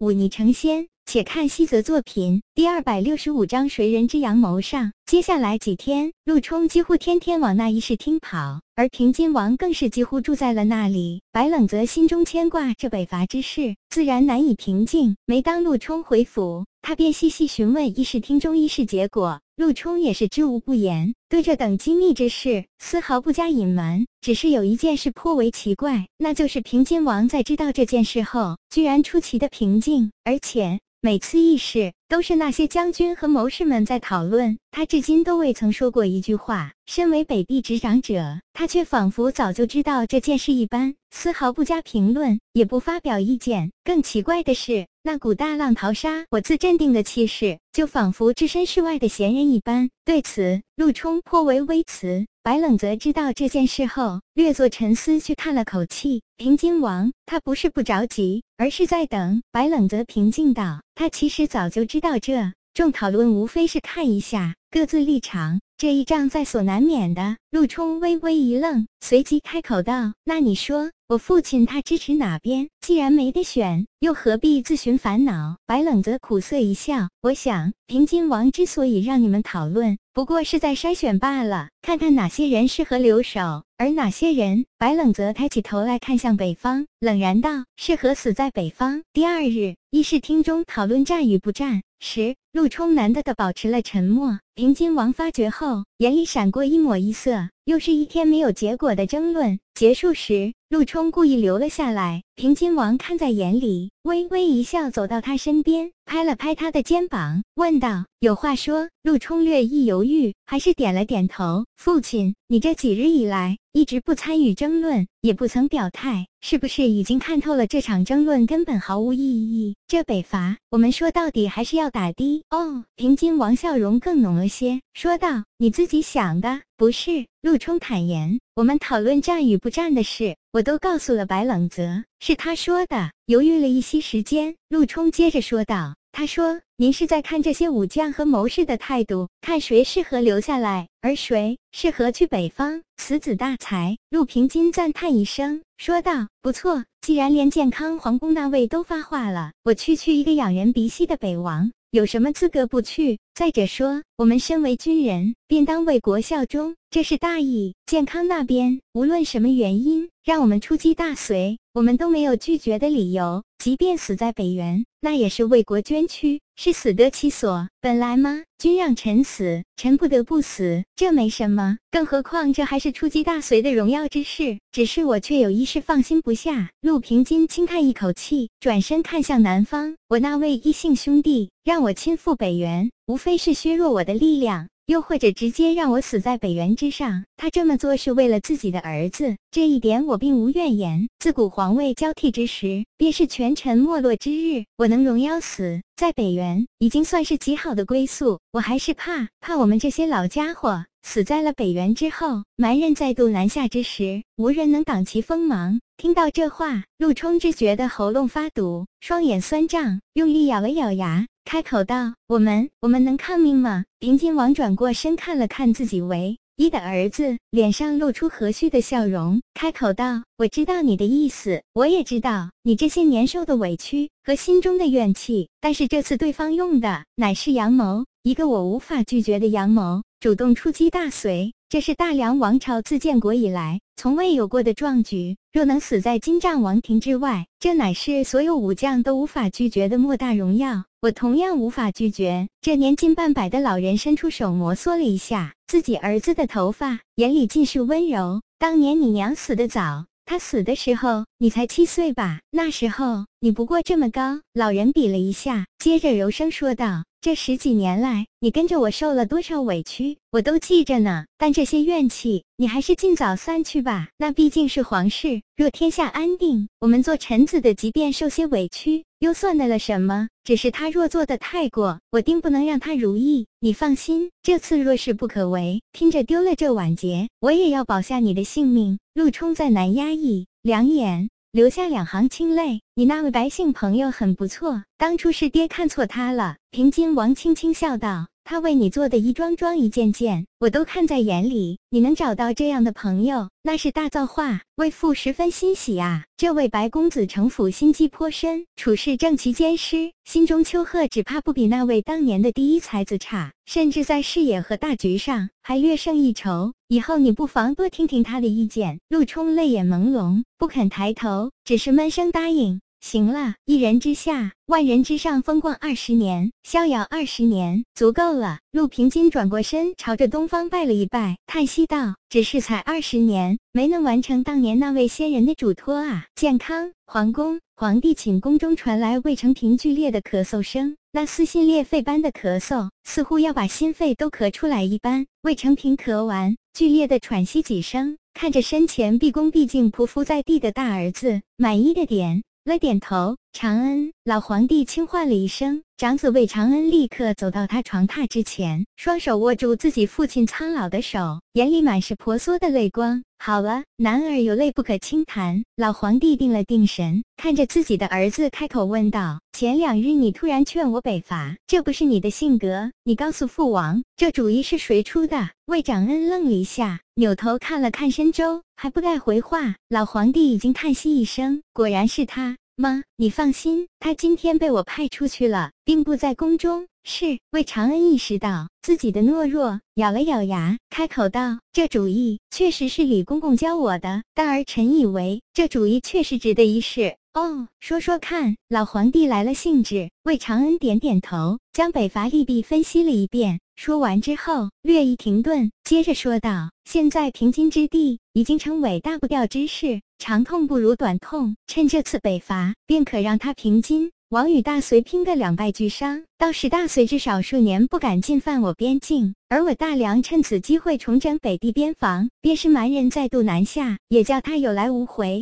忤逆成仙。且看西泽作品第二百六十五章谁人之阳谋上。接下来几天，陆冲几乎天天往那一室厅跑，而平津王更是几乎住在了那里。白冷则心中牵挂这北伐之事，自然难以平静。每当陆冲回府，他便细细询问议事厅中议事结果。陆冲也是知无不言，对这等机密之事丝毫不加隐瞒。只是有一件事颇为奇怪，那就是平津王在知道这件事后，居然出奇的平静，而且每次议事都是那些将军和谋士们在讨论，他至今都未曾说过一句话。身为北地执掌者，他却仿佛早就知道这件事一般，丝毫不加评论，也不发表意见。更奇怪的是。那股大浪淘沙、我自镇定的气势，就仿佛置身事外的闲人一般。对此，陆冲颇为微词。白冷泽知道这件事后，略作沉思，却叹了口气：“平津王，他不是不着急，而是在等。”白冷泽平静道：“他其实早就知道这。众讨论无非是看一下各自立场，这一仗在所难免的。”陆冲微微一愣，随即开口道：“那你说？”我父亲他支持哪边？既然没得选，又何必自寻烦恼？白冷泽苦涩一笑，我想平津王之所以让你们讨论，不过是在筛选罢了，看看哪些人适合留守，而哪些人……白冷泽抬起头来看向北方，冷然道：“适合死在北方。”第二日，议事厅中讨论战与不战时，陆冲难得的保持了沉默。平津王发觉后，眼里闪过一抹异色。又是一天没有结果的争论。结束时，陆冲故意留了下来。平津王看在眼里，微微一笑，走到他身边，拍了拍他的肩膀，问道：“有话说？”陆冲略一犹豫，还是点了点头。父亲，你这几日以来一直不参与争论，也不曾表态，是不是已经看透了这场争论根本毫无意义？这北伐，我们说到底还是要打的。哦，平津王笑容更浓了些，说道：“你自己想的，不是？”陆冲坦言：“我们讨论战与不战的事，我都告诉了白冷泽，是他说的。”犹豫了一些时间，陆冲接着说道：“他说，您是在看这些武将和谋士的态度，看谁适合留下来，而谁适合去北方。此子大才。”陆平金赞叹一声，说道：“不错，既然连健康皇宫那位都发话了，我区区一个养人鼻息的北王。”有什么资格不去？再者说，我们身为军人，便当为国效忠，这是大义。健康那边，无论什么原因，让我们出击大隋，我们都没有拒绝的理由。即便死在北原，那也是为国捐躯，是死得其所。本来吗？君让臣死，臣不得不死，这没什么。更何况这还是出击大隋的荣耀之事。只是我却有一事放心不下。陆平金轻叹一口气，转身看向南方。我那位异姓兄弟让我亲赴北原，无非是削弱我的力量。又或者直接让我死在北原之上，他这么做是为了自己的儿子，这一点我并无怨言。自古皇位交替之时，便是权臣没落之日。我能荣耀死在北原，已经算是极好的归宿。我还是怕，怕我们这些老家伙死在了北原之后，蛮人再度南下之时，无人能挡其锋芒。听到这话，陆冲只觉得喉咙发堵，双眼酸胀，用力咬了咬牙。开口道：“我们，我们能抗命吗？”平津王转过身看了看自己唯一的儿子，脸上露出和煦的笑容，开口道：“我知道你的意思，我也知道你这些年受的委屈和心中的怨气。但是这次对方用的乃是阳谋，一个我无法拒绝的阳谋，主动出击大隋。”这是大梁王朝自建国以来从未有过的壮举。若能死在金帐王庭之外，这乃是所有武将都无法拒绝的莫大荣耀。我同样无法拒绝。这年近半百的老人伸出手摩挲了一下自己儿子的头发，眼里尽是温柔。当年你娘死得早，她死的时候你才七岁吧？那时候你不过这么高。老人比了一下，接着柔声说道。这十几年来，你跟着我受了多少委屈，我都记着呢。但这些怨气，你还是尽早散去吧。那毕竟是皇室，若天下安定，我们做臣子的，即便受些委屈，又算得了什么？只是他若做得太过，我定不能让他如意。你放心，这次若是不可为，拼着丢了这晚节，我也要保下你的性命。陆冲再难压抑，两眼。留下两行清泪。你那位白姓朋友很不错，当初是爹看错他了。平津王轻轻笑道：“他为你做的一桩桩一件件，我都看在眼里。你能找到这样的朋友，那是大造化，为父十分欣喜啊！这位白公子城府心机颇深，处事正其兼施，心中丘壑只怕不比那位当年的第一才子差，甚至在视野和大局上还略胜一筹。以后你不妨多听听他的意见。陆冲泪眼朦胧，不肯抬头，只是闷声答应。行了，一人之下，万人之上，风光二十年，逍遥二十年，足够了。陆平金转过身，朝着东方拜了一拜，叹息道：“只是才二十年，没能完成当年那位仙人的嘱托啊！”健康皇宫，皇帝寝宫中传来魏成平剧烈的咳嗽声，那撕心裂肺般的咳嗽，似乎要把心肺都咳出来一般。魏成平咳完，剧烈的喘息几声，看着身前毕恭毕敬匍匐在地的大儿子，满意的点。了点头，长恩老皇帝轻唤了一声，长子魏长恩立刻走到他床榻之前，双手握住自己父亲苍老的手，眼里满是婆娑的泪光。好了，男儿有泪不可轻弹。老皇帝定了定神，看着自己的儿子，开口问道：“前两日你突然劝我北伐，这不是你的性格。你告诉父王，这主意是谁出的？”魏长恩愣了一下，扭头看了看申州，还不待回话，老皇帝已经叹息一声：“果然是他。”妈，你放心，他今天被我派出去了，并不在宫中。是魏长恩意识到自己的懦弱，咬了咬牙，开口道：“这主意确实是李公公教我的，但儿臣以为这主意确实值得一试。”哦，说说看。老皇帝来了兴致。魏长恩点点头，将北伐利弊分析了一遍。说完之后，略一停顿，接着说道：“现在平津之地已经成为大不掉之势，长痛不如短痛。趁这次北伐，便可让他平津。王与大隋拼个两败俱伤，到时大隋至少数年不敢进犯我边境，而我大梁趁此机会重整北地边防，便是蛮人再度南下，也叫他有来无回。